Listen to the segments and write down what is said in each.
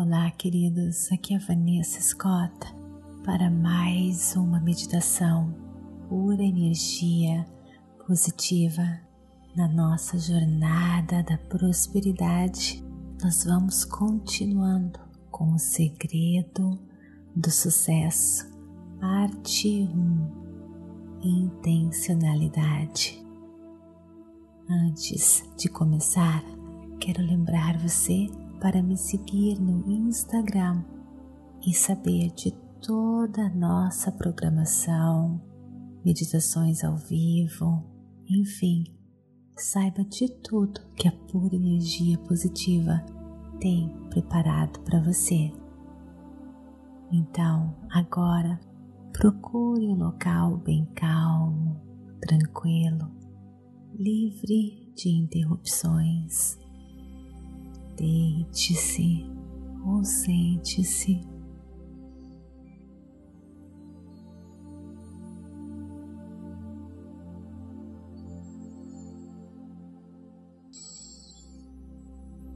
Olá, queridos. Aqui é a Vanessa Scott para mais uma meditação pura energia positiva na nossa jornada da prosperidade. Nós vamos continuando com o segredo do sucesso, parte 1: intencionalidade. Antes de começar, quero lembrar você para me seguir no Instagram e saber de toda a nossa programação, meditações ao vivo, enfim, saiba de tudo que a pura energia positiva tem preparado para você. Então, agora, procure um local bem calmo, tranquilo, livre de interrupções Deite-se ou sente-se.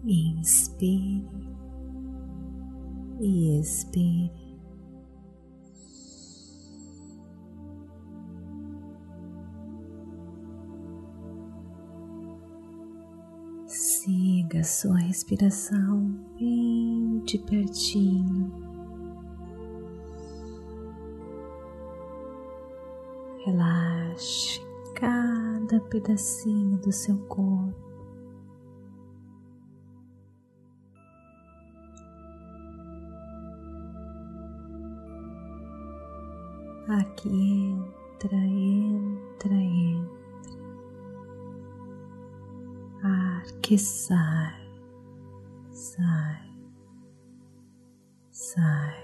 Inspire e expire. Siga sua respiração bem de pertinho. Relaxe cada pedacinho do seu corpo. Aqui entra, entra, entra. Ar que sai, sai, sai.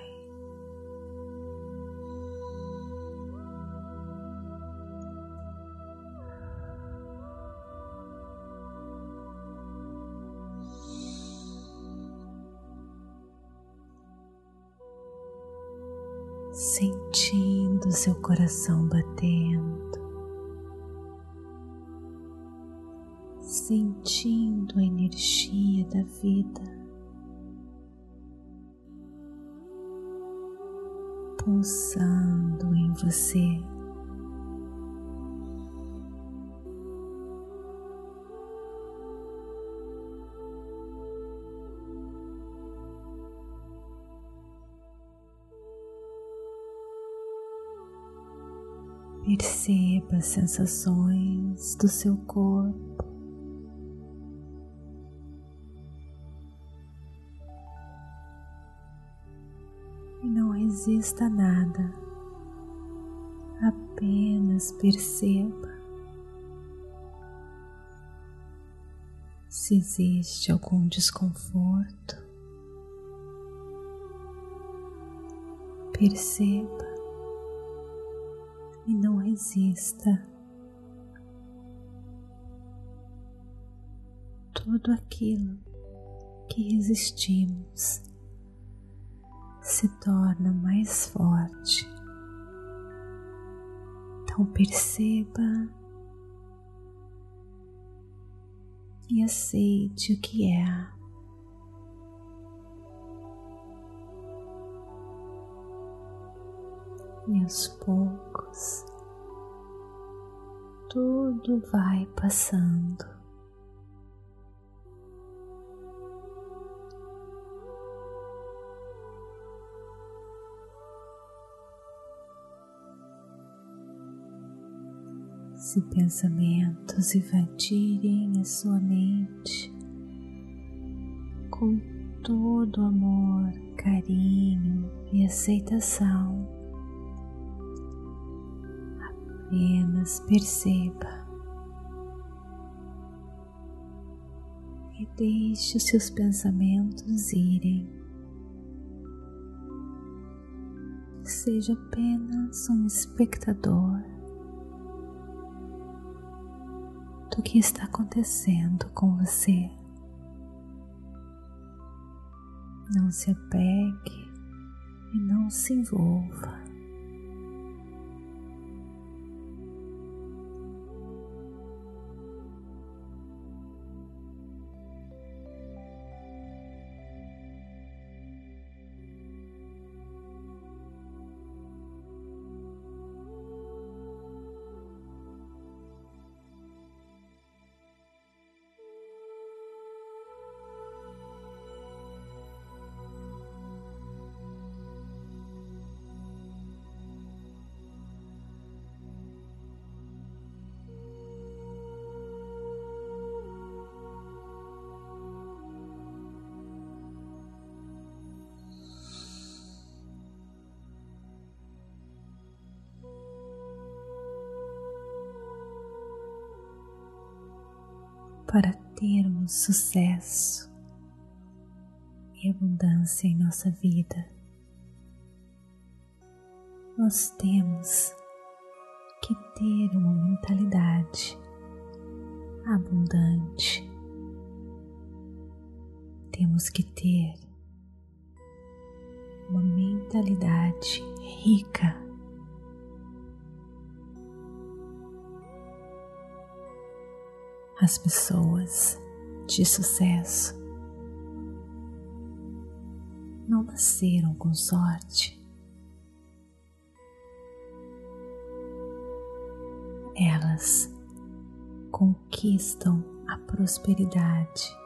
Sentindo seu coração batendo. Sentindo a energia da vida pulsando em você. Perceba as sensações do seu corpo. Resista nada, apenas perceba se existe algum desconforto. Perceba e não resista. Tudo aquilo que resistimos se torna mais forte. Então perceba e aceite o que é. E aos poucos tudo vai passando. Se pensamentos invadirem a sua mente com todo amor, carinho e aceitação, apenas perceba e deixe os seus pensamentos irem. Seja apenas um espectador do que está acontecendo com você. Não se apegue e não se envolva. Para termos sucesso e abundância em nossa vida, nós temos que ter uma mentalidade abundante. Temos que ter uma mentalidade rica. As pessoas de sucesso não nasceram com sorte. Elas conquistam a prosperidade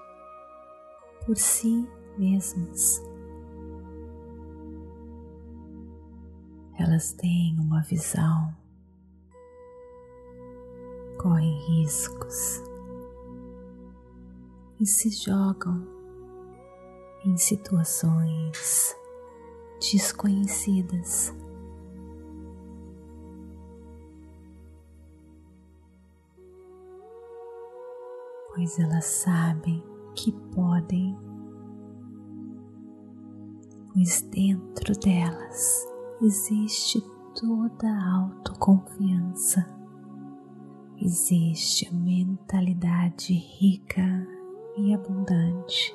por si mesmas. Elas têm uma visão, correm riscos e se jogam em situações desconhecidas. Pois elas sabem que podem, pois dentro delas existe toda a autoconfiança, existe a mentalidade rica e abundante.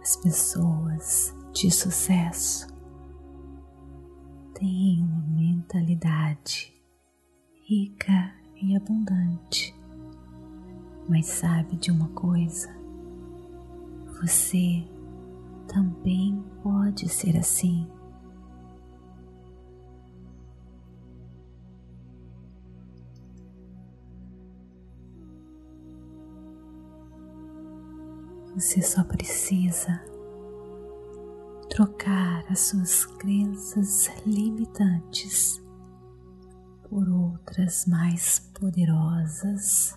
As pessoas de sucesso têm uma mentalidade rica e abundante, mas sabe de uma coisa? Você também pode ser assim. Você só precisa trocar as suas crenças limitantes por outras mais poderosas,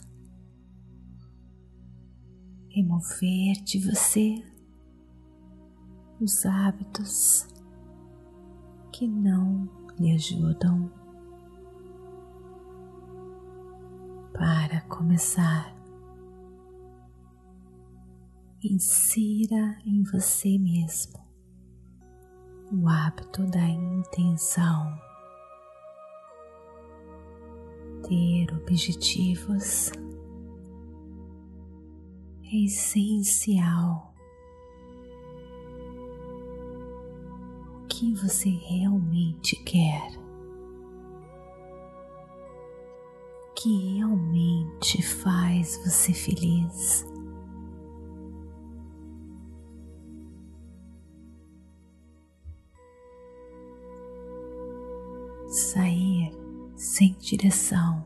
remover de você os hábitos que não lhe ajudam. Para começar, insira em você mesmo o hábito da intenção. Ter objetivos é essencial. O que você realmente quer? O que realmente faz você feliz? Sair sem direção,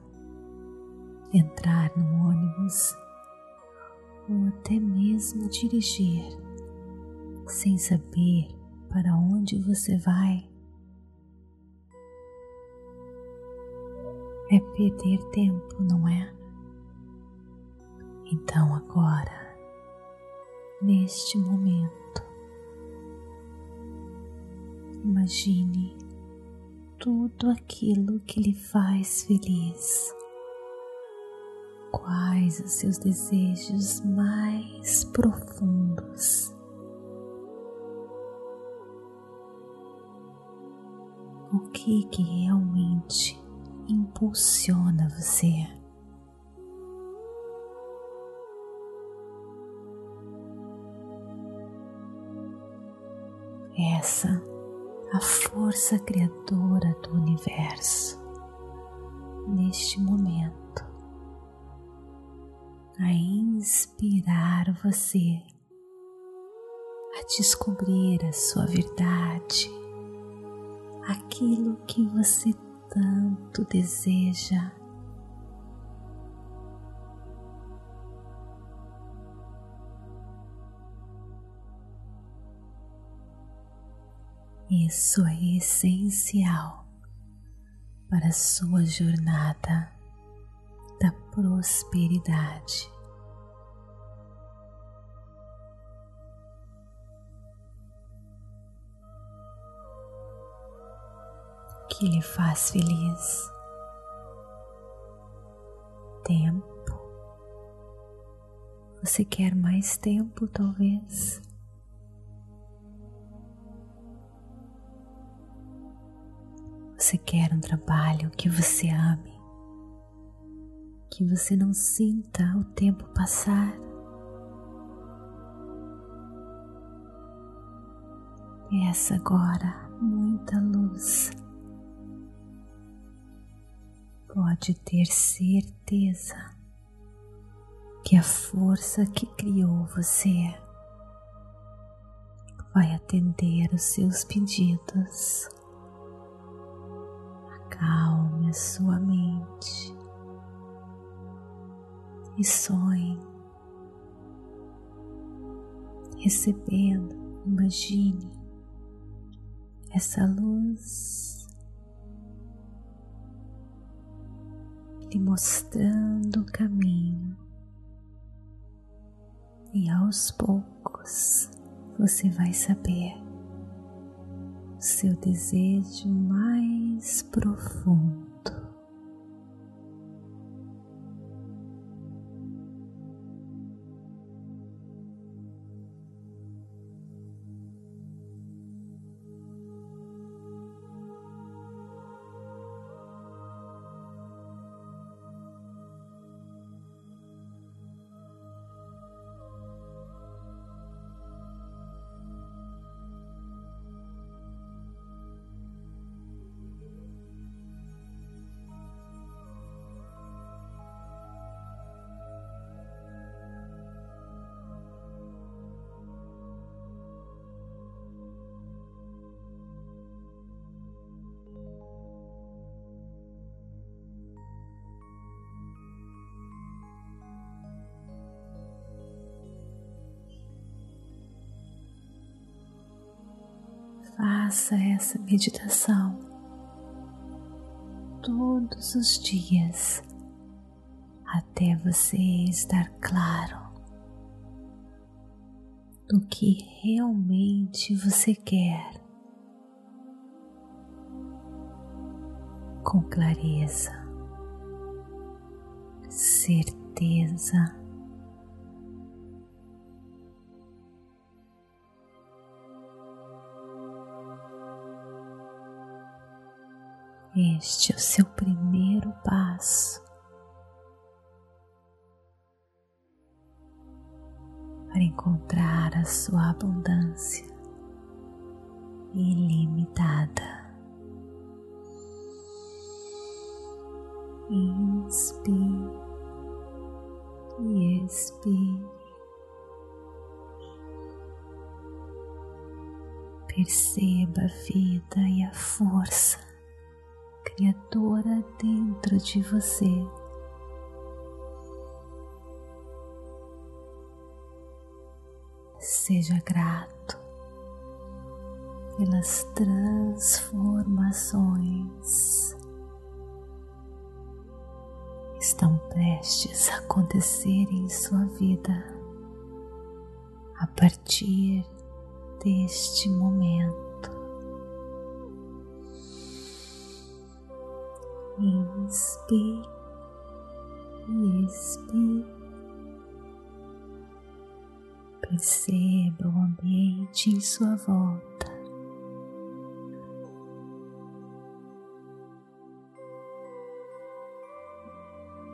entrar no ônibus ou até mesmo dirigir sem saber para onde você vai. É perder tempo, não é? Então, agora, neste momento, imagine tudo aquilo que lhe faz feliz. Quais os seus desejos mais profundos? O que que realmente impulsiona você? Essa a força criadora do universo neste momento. A inspirar você a descobrir a sua verdade, aquilo que você tanto deseja Isso é essencial para a sua jornada da prosperidade. que lhe faz feliz. Tempo. Você quer mais tempo, talvez? Você quer um trabalho que você ame, que você não sinta o tempo passar. Peça agora muita luz. Pode ter certeza que a força que criou você vai atender os seus pedidos acalme a sua mente e sonhe, recebendo, imagine essa luz lhe mostrando o caminho. E aos poucos você vai saber seu desejo mais profundo. Faça essa meditação todos os dias até você estar claro do que realmente você quer. Com clareza, certeza Este é o seu primeiro passo para encontrar a sua abundância ilimitada. Inspire e expire. Perceba a vida e a força criadora dentro de você. Seja grato pelas transformações que estão prestes a acontecer em sua vida a partir deste momento. Inspire e expire. Perceba o ambiente em sua volta.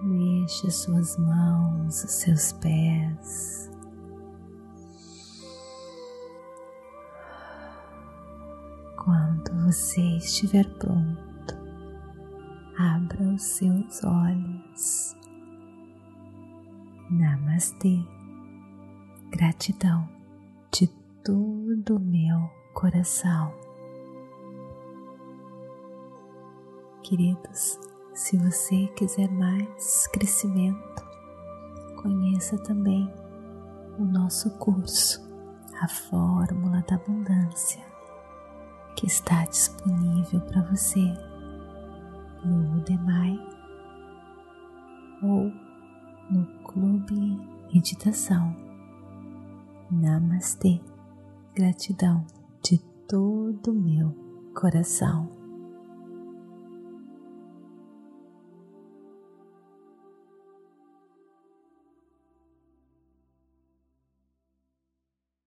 Mexa suas mãos, os seus pés. Quando você estiver pronto, abra os seus olhos. Namastê. Gratidão de todo o meu coração. Queridos, se você quiser mais crescimento, conheça também o nosso curso, A Fórmula da Abundância, que está disponível para você no Udemy ou no Clube Meditação. Namastê. Gratidão de todo o meu coração.